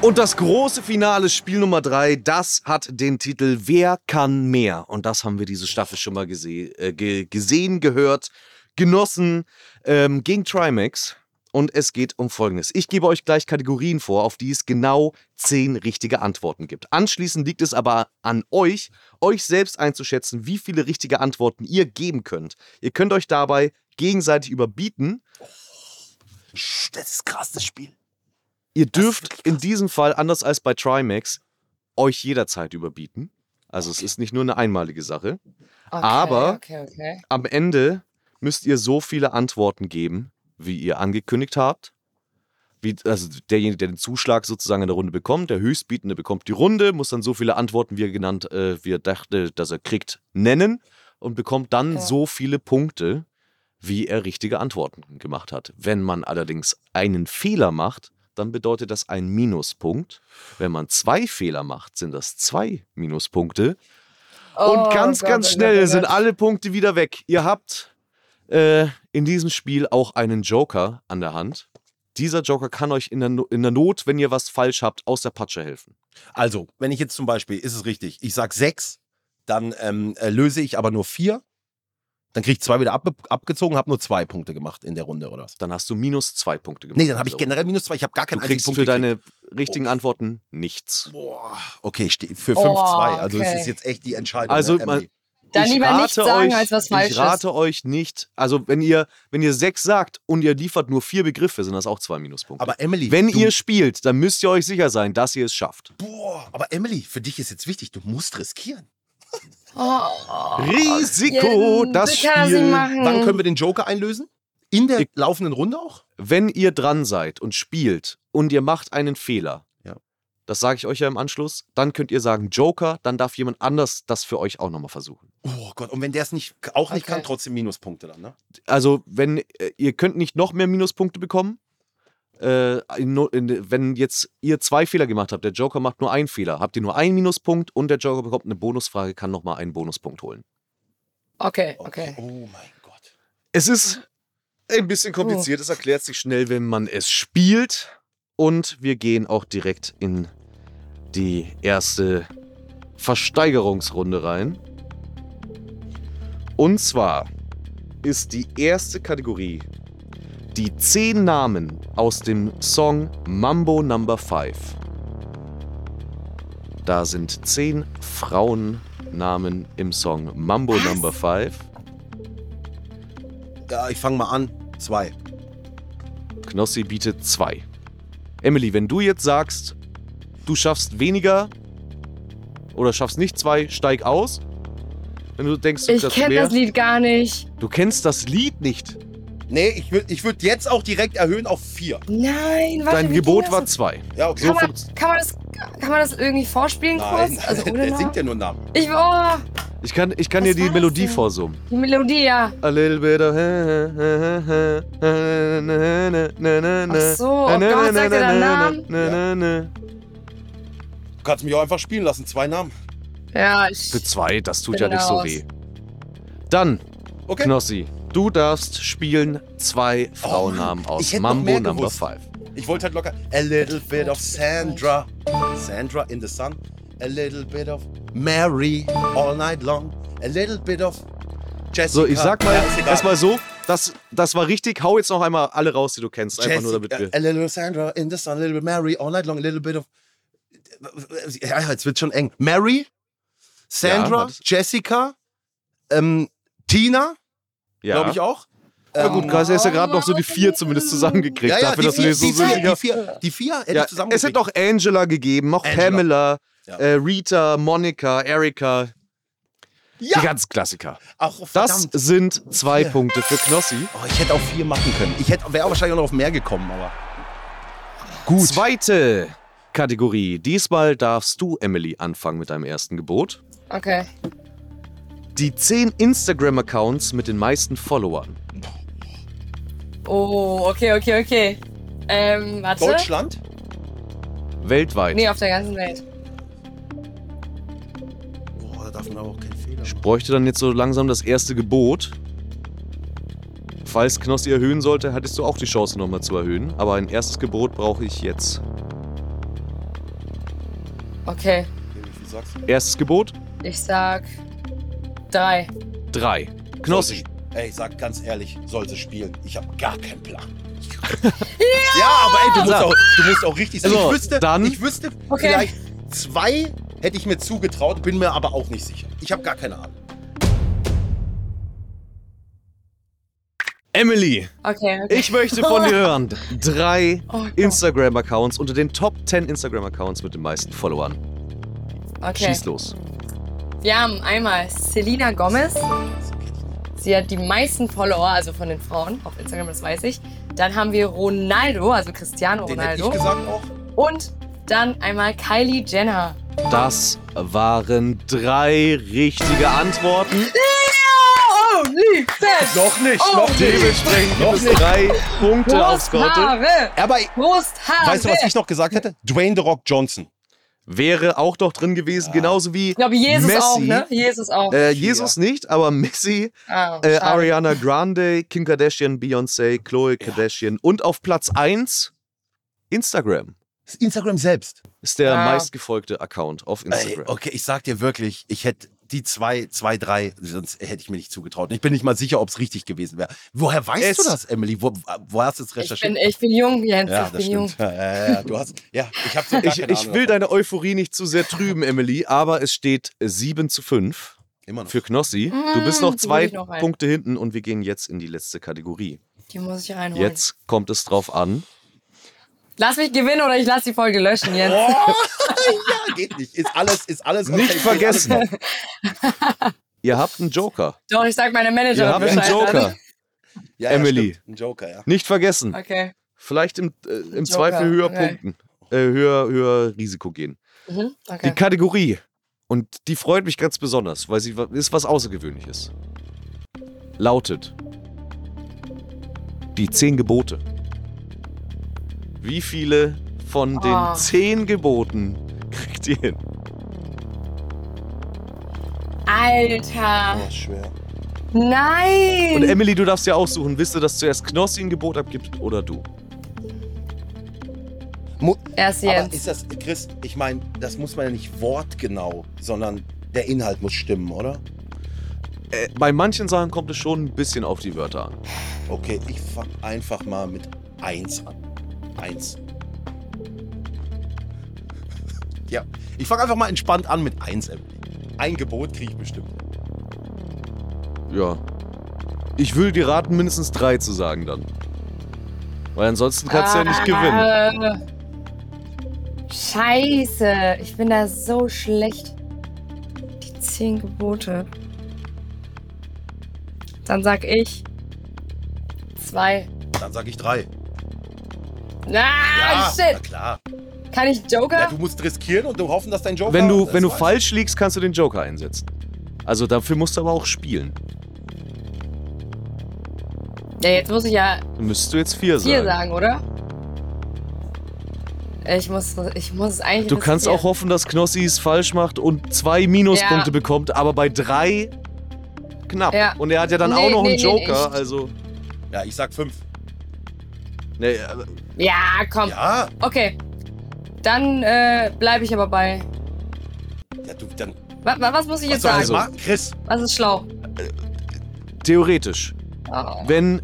Und das große Finale, Spiel Nummer drei, das hat den Titel Wer kann mehr? Und das haben wir diese Staffel schon mal gese äh, ge gesehen, gehört, genossen ähm, gegen Trimax. Und es geht um Folgendes. Ich gebe euch gleich Kategorien vor, auf die es genau zehn richtige Antworten gibt. Anschließend liegt es aber an euch, euch selbst einzuschätzen, wie viele richtige Antworten ihr geben könnt. Ihr könnt euch dabei gegenseitig überbieten. Das ist krass, das Spiel. Ihr dürft in diesem Fall, anders als bei Trimax, euch jederzeit überbieten. Also es ist nicht nur eine einmalige Sache. Okay, Aber- Okay, okay. Am Ende müsst ihr so viele Antworten geben, wie ihr angekündigt habt. Wie, also derjenige, der den Zuschlag sozusagen in der Runde bekommt, der Höchstbietende bekommt die Runde, muss dann so viele Antworten, wie er genannt, äh, wie er dachte, dass er kriegt, nennen und bekommt dann Okay. so viele Punkte, wie er richtige Antworten gemacht hat. Wenn man allerdings einen Fehler macht, dann bedeutet das ein Minuspunkt. Wenn man zwei Fehler macht, sind das zwei Minuspunkte. Und Oh ganz, Gott, ganz oh schnell Gott, oh sind Gott. alle Punkte wieder weg. Ihr habt äh, in diesem Spiel auch einen Joker an der Hand. Dieser Joker kann euch in der, no in der Not, wenn ihr was falsch habt, aus der Patsche helfen. Also, wenn ich jetzt zum Beispiel, ist es richtig, ich sag sechs, dann ähm, äh, löse ich aber nur vier. Dann kriege ich zwei wieder ab, abgezogen, habe nur zwei Punkte gemacht in der Runde, oder was? Dann hast du minus zwei Punkte gemacht. Nee, dann habe ich So. generell minus zwei. Ich habe gar Du keinen einzigen kriegst Punkt für gekriegt. deine richtigen Antworten nichts. Boah. Okay, für Oh, 5-2. Also, das okay. ist jetzt echt die Entscheidung. Also, ne, man-? Dann Ich lieber nichts rate sagen, euch, als was falsch Ich rate euch nicht, also wenn ihr, wenn ihr sechs sagt und ihr liefert nur vier Begriffe, sind das auch zwei Minuspunkte. aber Emily, wenn ihr spielt, dann müsst ihr euch sicher sein, dass ihr es schafft. Boah, aber Emily, für dich ist jetzt wichtig, du musst riskieren. ist. Oh, Risiko, Ja, das Spiel. machen. Wann können wir den Joker einlösen? In der Ich- laufenden Runde auch? wenn ihr dran seid und spielt und ihr macht einen Fehler. Das sage ich euch ja im Anschluss, dann könnt ihr sagen Joker, dann darf jemand anders das für euch auch nochmal versuchen. Oh Gott, und wenn der es nicht, auch nicht Okay. kann, trotzdem Minuspunkte dann, ne? Also, wenn äh, ihr könnt nicht noch mehr Minuspunkte bekommen. Äh, in, in, wenn jetzt ihr zwei Fehler gemacht habt, der Joker macht nur einen Fehler, habt ihr nur einen Minuspunkt und der Joker bekommt eine Bonusfrage, kann nochmal einen Bonuspunkt holen. Okay, okay. Oh mein Gott. Es ist ein bisschen kompliziert, es erklärt sich schnell, wenn man es spielt. Und wir gehen auch direkt in die erste Versteigerungsrunde rein. Und zwar ist die erste Kategorie die zehn Namen aus dem Song Mambo Number 5. Da sind zehn Frauennamen im Song Mambo? Number 5. Ja, ich fange mal an. Zwei. Knossi bietet zwei. Emily, wenn du jetzt sagst, du schaffst weniger oder schaffst nicht zwei, steig aus. Wenn du denkst, du Ich kenne das Lied gar nicht. Du kennst das Lied nicht. Nee, ich würde ich würd jetzt auch direkt erhöhen auf vier. Nein, warte, Dein wie Gebot ging war zwei. Ja, okay. So Kann man, funkt- kann, man das, kann man das irgendwie vorspielen Nein, kurz? Also ohne der singt ja nur Namen. Ich, oh, Ich kann, ich kann Was dir die Melodie denn? vorsummen. die Melodie, ja. A little bit of. Ach so, oh Gott, sagt er dann Namen? Du kannst mich auch einfach spielen lassen. Zwei Namen. Ja, ich, Für zwei, das tut ja nicht so raus. weh. Dann, Okay. Knossi, du darfst spielen zwei Frauennamen Oh, aus Mambo Number gewusst. 5. Ich wollte halt locker. A little bit of Sandra. Sandra in the sun. A little bit of Mary all night long. A little bit of Jessica. So, ich sag mal Ja, erstmal so, das, das war richtig. Hau jetzt noch einmal alle raus, die du kennst. Einfach nur damit Jessica, wir. A little Sandra in the sun, a little bit Mary all night long, a little bit of. Ja, jetzt wird schon eng. Mary, Sandra, warte. Jessica, ähm, Tina, Ja, glaube ich auch. Ja, Ähm, gut, Kreis, hast ja gerade noch so die vier zumindest zusammengekriegt. ja, ja, dafür, die dass vier, so die, vier, die, vier, die vier hätte Ja, ich zusammen es hätte noch Angela gegeben, noch Angela. Pamela, Ja. äh, Rita, Monica, Erika. Die Ja, ganzen Klassiker. auch, oh, Das sind zwei Vier. Punkte für Knossi. Oh, ich hätte auch vier machen können. Ich wäre wahrscheinlich auch noch auf mehr gekommen, aber. Gut. Zweite Kategorie. Diesmal darfst du, Emily, anfangen mit deinem ersten Gebot. okay. Die zehn Instagram-Accounts mit den meisten Followern. Oh, okay, okay, okay. Ähm, warte. Deutschland? Weltweit. Nee, auf der ganzen Welt. Boah, da darf man aber auch keinen Fehler Ich machen. bräuchte dann jetzt so langsam das erste Gebot. Falls Knossi erhöhen sollte, hattest du auch die Chance nochmal zu erhöhen. Aber ein erstes Gebot brauche ich jetzt. Okay, Wie viel sagst du? Erstes Gebot, ich sag drei. drei. Knossi. Ey, sag ganz ehrlich, soll sie spielen? Ich habe gar keinen Plan. ja! aber ey, du musst, auch, du musst auch richtig sein. So, ich wüsste, dann- ich wüsste Okay. vielleicht zwei hätte ich mir zugetraut, bin mir aber auch nicht sicher. Ich habe gar keine Ahnung. Emily, Okay, okay. ich möchte von dir hören. Drei Oh. Instagram-Accounts unter den Top 10 Instagram-Accounts mit den meisten Followern. okay. Schieß los. Wir haben einmal Selena Gomez. Sie hat die meisten Follower, also von den Frauen auf Instagram, das weiß ich. Dann haben wir Ronaldo, also Cristiano Den hätte ich Ronaldo. gesagt auch. Und dann einmal Kylie Jenner. Das waren drei richtige Antworten. Oh, Liebes! Noch nicht, Oh, noch. Dementsprechend Noch gibt es nicht. drei Punkte aufs Konto. Brusthaare! Aber Brusthaare! weißt du, was ich noch gesagt hätte? Dwayne The Rock Johnson. Wäre auch noch drin gewesen, genauso wie Ich glaube, Jesus Messi. auch, ne? Jesus auch. Äh, Jesus nicht, aber Messi, ah, äh. Ariana Grande, Kim Kardashian, Beyoncé, Chloe Kardashian und auf Platz 1 Instagram. Instagram selbst. Ist der meistgefolgte Account auf Ey, Instagram. okay, ich sag dir wirklich, ich hätte die zwei, zwei, drei, sonst hätte ich mir nicht zugetraut. Ich bin nicht mal sicher, ob es richtig gewesen wäre. Woher weißt Es- du das, Emily? Wo, wo hast du es ich, recherchiert? bin, ich bin jung, Jens. ja, ich das bin jung. stimmt. Ja, ja, ja, du hast, ja, ich habe so Ich, ich will davon. deine Euphorie nicht zu sehr trüben, Emily, aber es steht 7 zu 5 Immer noch. für Knossi. Du bist Mm, noch zwei ich noch. Punkte hinten und wir gehen jetzt in die letzte Kategorie. Die muss ich reinholen. Jetzt kommt es drauf an. Lass mich gewinnen oder ich lass die Folge löschen, Jens. Oh, ja, geht nicht. Ist alles, ist alles Nicht okay, vergessen. Alles noch. Ihr habt einen Joker. Doch, ich sag meiner Ihr Managerin habt einen. Joker. Ja, Emily. Ja. Ein Joker, ja. Nicht vergessen. Okay. Vielleicht im, äh, im Zweifel höher okay. punkten. Äh, höher, höher Risiko gehen. Mhm. Die okay. Kategorie. Und die freut mich ganz besonders, weil sie ist was Außergewöhnliches. Lautet die zehn Gebote. Wie viele von den Oh. zehn Geboten kriegt ihr hin? Alter. Oh, schwer. Nein. Und Emily, du darfst ja aussuchen, willst du, dass zuerst Knossi ein Gebot abgibt oder du? Mu Erst aber Jens. ist das, Chris, ich meine, das muss man ja nicht wortgenau, sondern der Inhalt muss stimmen, oder? Äh, bei manchen Sachen kommt es schon ein bisschen auf die Wörter an. Okay, ich fang einfach mal mit 1 an. 1. Ja, ich fange einfach mal entspannt an mit 1, Emily. Ein Gebot kriege ich bestimmt. Ja. Ich würde dir raten, mindestens drei zu sagen dann. Weil ansonsten kannst du ja nicht gewinnen. gewinnen. Scheiße. Ich bin da so schlecht. Die zehn Gebote. Dann sag ich zwei. Dann sage ich 3. Ah, Ja, na shit. klar. Kann ich Joker? Ja, du musst riskieren und du hoffen, dass dein Joker... Wenn du, wenn du falsch liegst, kannst du den Joker einsetzen. Also dafür musst du aber auch spielen. ja, jetzt muss ich ja müsstest du jetzt vier, vier sagen. sagen, oder? Ich muss, ich muss es eigentlich. Du kannst auch hoffen, dass Knossi es falsch macht und zwei Minuspunkte Ja. bekommt, aber bei drei knapp. Ja. Und er hat ja dann Nee, auch noch nee, einen nee, Joker, ich- also. Ja, ich sag 5. Nee, äh, Ja, komm. Ja, Okay. Dann äh, bleibe ich aber bei. ja du, dann... Wa wa was muss ich jetzt sagen? machen? Chris, Was ist schlau? theoretisch, Oh. wenn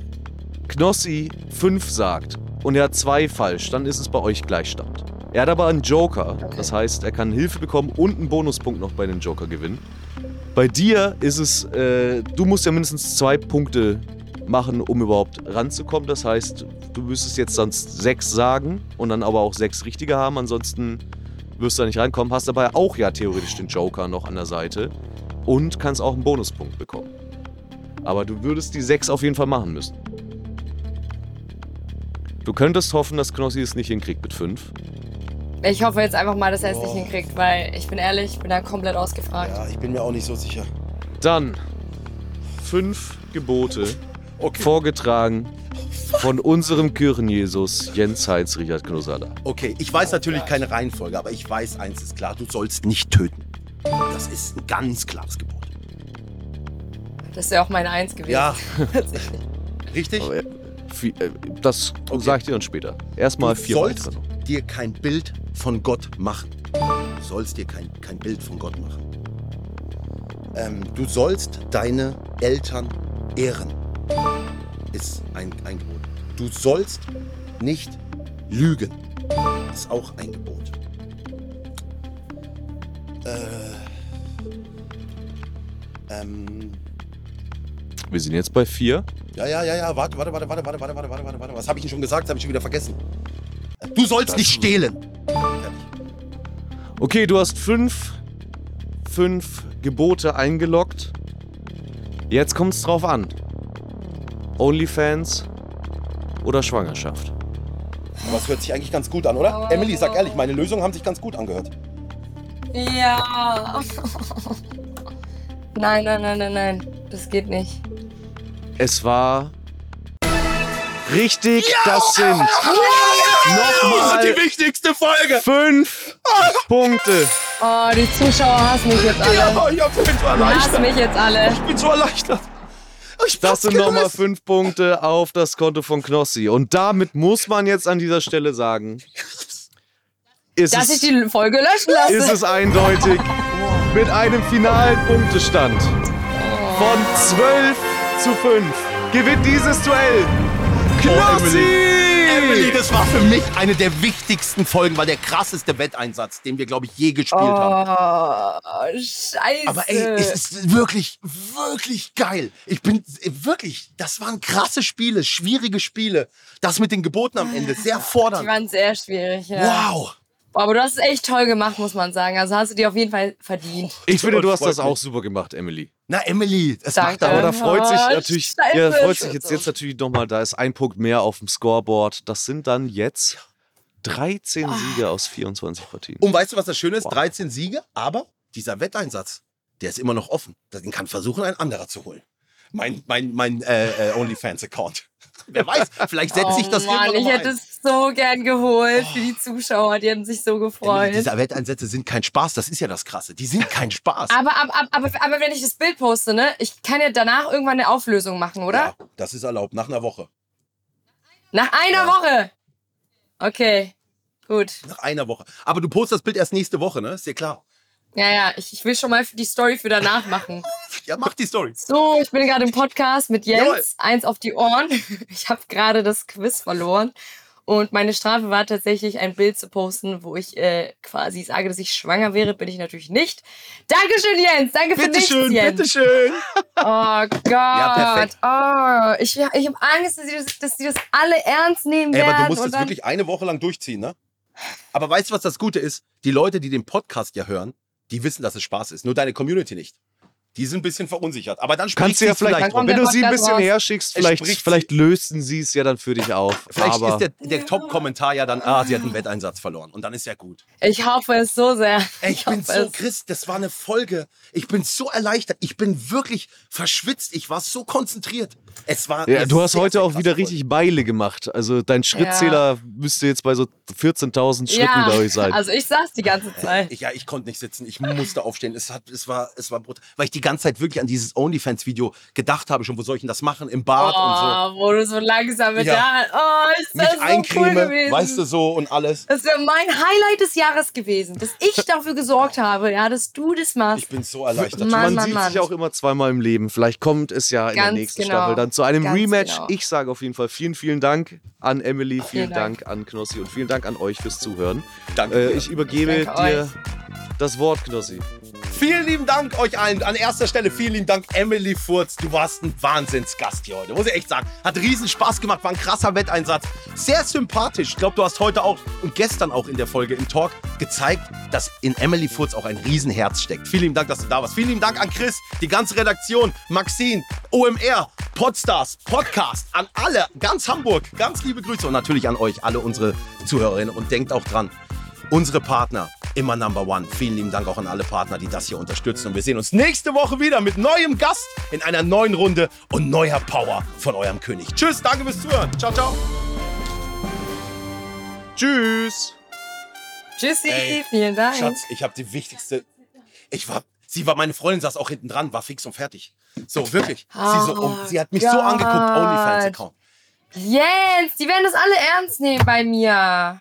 Knossi fünf sagt und er hat zwei falsch, dann ist es bei euch Gleichstand. Er hat aber einen Joker, das heißt, er kann Hilfe bekommen und einen Bonuspunkt noch bei den Joker gewinnen. Bei dir ist es, äh, du musst ja mindestens zwei Punkte machen, um überhaupt ranzukommen. Das heißt, du müsstest jetzt sonst sechs sagen und dann aber auch sechs richtige haben. Ansonsten wirst du da nicht reinkommen. Hast dabei auch ja theoretisch den Joker noch an der Seite und kannst auch einen Bonuspunkt bekommen. Aber du würdest die sechs auf jeden Fall machen müssen. Du könntest hoffen, dass Knossi es nicht hinkriegt mit fünf. Ich hoffe jetzt einfach mal, dass er es nicht hinkriegt, weil ich bin ehrlich, ich bin da komplett ausgefragt. ja, ich bin mir auch nicht so sicher. Dann fünf Gebote, Okay. vorgetragen von unserem Kirchenjesus Jens Heinz Richard Knosada. Okay, ich weiß natürlich keine Reihenfolge, aber ich weiß, eins ist klar, du sollst nicht töten. Das ist ein ganz klares Gebot. Das ist ja auch meine Eins gewesen. Ja, Tatsächlich. richtig? Aber, äh, äh, Das Okay. sag ich dir dann später. Erstmal vier sollst weitere dir kein Bild von Gott machen, Du sollst dir kein, kein Bild von Gott machen. Ähm, du sollst deine Eltern ehren. Ist ein, ein Gebot. Du sollst nicht lügen. Ist auch ein Gebot. Äh, ähm, Wir sind jetzt bei vier. ja, ja, ja, ja, warte, warte, warte, warte, warte, warte, warte, warte, warte, warte. Was habe ich denn schon gesagt? Das habe ich schon wieder vergessen. Du sollst nicht stehlen. Okay, du hast fünf, fünf Gebote eingeloggt. Jetzt kommt's drauf an. OnlyFans oder Schwangerschaft. Aber es hört sich eigentlich ganz gut an, oder? Emily, sag ehrlich, meine Lösungen haben sich ganz gut angehört. Ja. Nein, nein, nein, nein, nein. Das geht nicht. Es war richtig, das sind nochmal wichtigste Folge. fünf Punkte. Oh, die Zuschauer hassen mich jetzt alle. Ja, ich bin so Die hassen erleichtert. mich jetzt alle. Ich bin so erleichtert. Ich Das hab's sind nochmal fünf Punkte auf das Konto von Knossi. Und damit muss man jetzt an dieser Stelle sagen, ist, Dass ich es, die Folge löschen lasse. ist es eindeutig mit einem finalen Punktestand von 12 zu 5 gewinnt dieses Duell Knossi! Emily, das war für mich eine der wichtigsten Folgen, weil der krasseste Wetteinsatz, den wir, glaube ich, je gespielt haben. Oh, scheiße. Aber ey, es ist wirklich, wirklich geil. Ich bin wirklich, das waren krasse Spiele, schwierige Spiele. Das mit den Geboten am Ende, sehr die fordernd. waren sehr schwierig, ja. Wow. Aber du hast es echt toll gemacht, muss man sagen. Also hast du dir auf jeden Fall verdient. Ich finde, du hast das auch super gemacht, Emily. Na, Emily, es Danke. macht Aber aber da freut sich natürlich, Scheiße. ja, freut sich jetzt, jetzt natürlich nochmal, da ist ein Punkt mehr auf dem Scoreboard. Das sind dann jetzt 13 Siege aus 24 Partien. Und weißt du, was das Schöne ist? Wow. 13 Siege, aber dieser Wetteinsatz, der ist immer noch offen. Den kann versuchen, ein anderer zu holen. Mein, mein, mein äh, äh, OnlyFans-Account. Wer weiß, vielleicht setzt sich das oh Mann, ich hätte es so gern geholt für die Zuschauer. Die hätten sich so gefreut. diese Wetteinsätze sind kein Spaß, das ist ja das Krasse. Die sind kein Spaß. Aber, aber, aber, aber, aber wenn ich das Bild poste, ne, ich kann ja danach irgendwann eine Auflösung machen, oder? Ja, das ist erlaubt, nach einer Woche. Nach einer Ja. Woche. Okay, gut. Nach einer Woche. Aber du postest das Bild erst nächste Woche, ne? Ist dir klar. Ja, ja, ich, ich will schon mal die Story für danach machen. Ja, mach die Story. So, ich bin gerade im Podcast mit Jens. Jawohl. Eins auf die Ohren. Ich habe gerade das Quiz verloren. Und meine Strafe war tatsächlich, ein Bild zu posten, wo ich äh, quasi sage, dass ich schwanger wäre. Bin ich natürlich nicht. Dankeschön, Jens. Danke für nichts, Bitteschön, Jens. bitteschön. Oh Gott. perfekt. oh, ich ich habe Angst, dass sie, das, dass sie das alle ernst nehmen Ey, werden. aber du musst das wirklich eine Woche lang durchziehen, ne? Aber weißt du, was das Gute ist? Die Leute, die den Podcast ja hören, die wissen, dass es Spaß ist. Nur deine Community nicht. Die sind ein bisschen verunsichert. Aber dann Kannst du ja vielleicht, vielleicht wenn du sie ein bisschen raus. herschickst, vielleicht, vielleicht lösen sie es ja dann für dich auf. Vielleicht Aber ist der, der Top-Kommentar ja dann, ah, sie hat einen Wetteinsatz verloren. Und dann ist ja gut. Ich hoffe es so sehr. Ey, ich bin so, es. Chris, das war eine Folge. Ich bin so erleichtert. Ich bin wirklich verschwitzt. Ich war so konzentriert. Es war. ja, du hast sehr, heute sehr auch wieder richtig Beile gemacht. Also dein Schrittzähler müsste jetzt bei so 14.000 Schritten, ja, glaube ich, sein. also ich saß die ganze Zeit. Ich, ja, ich konnte nicht sitzen. Ich musste aufstehen. Es, hat, es, war, es war brutal. Weil ich die ganze Zeit wirklich an dieses OnlyFans-Video gedacht habe, schon, wo soll ich denn das machen? Im Bad und so. Oh, wo du so langsam mit Ja. der Hand. Oh, ist Mich das so cool eincreme, gewesen. weißt du so und alles. Das wäre mein Highlight des Jahres gewesen, dass ich dafür gesorgt habe, ja, dass du das machst. Ich bin so erleichtert. Mann, Man Mann, sieht Mann. sich auch immer zweimal im Leben. Vielleicht kommt es ja in der Ganz nächsten genau. Staffel dann zu einem Ganz Rematch. genau. Ich sage auf jeden Fall vielen, vielen Dank an Emily, vielen, Vielen Dank. Dank. an Knossi und vielen Dank an euch fürs Zuhören. Danke. Äh, ich übergebe Danke dir euch. Das Wort, Knossi. Vielen lieben Dank euch allen. An erster Stelle vielen lieben Dank, Emily Furz. Du warst ein Wahnsinnsgast hier heute. Muss ich echt sagen. Hat riesen Spaß gemacht, war ein krasser Wetteinsatz. Sehr sympathisch. Ich glaube, du hast heute auch und gestern auch in der Folge im Talk gezeigt, dass in Emily Furz auch ein Riesenherz steckt. Vielen lieben Dank, dass du da warst. Vielen lieben Dank an Chris, die ganze Redaktion, Maxine, OMR, Podstars, Podcast, an alle, ganz Hamburg. Ganz liebe Grüße und natürlich an euch, alle unsere Zuhörerinnen. Und denkt auch dran, unsere Partner immer Number One. Vielen lieben Dank auch an alle Partner, die das hier unterstützen. Und wir sehen uns nächste Woche wieder mit neuem Gast in einer neuen Runde und neuer Power von eurem König. Tschüss, danke fürs Zuhören. Ciao, ciao. Tschüss. Tschüssi, Ey, vielen Dank. Schatz, ich habe die wichtigste. Ich war. Sie war, meine Freundin saß auch hinten dran, war fix und fertig. So, wirklich. sie, so, um, sie hat mich so Gott. angeguckt, OnlyFans-Account. Jens, die werden das alle ernst nehmen bei mir.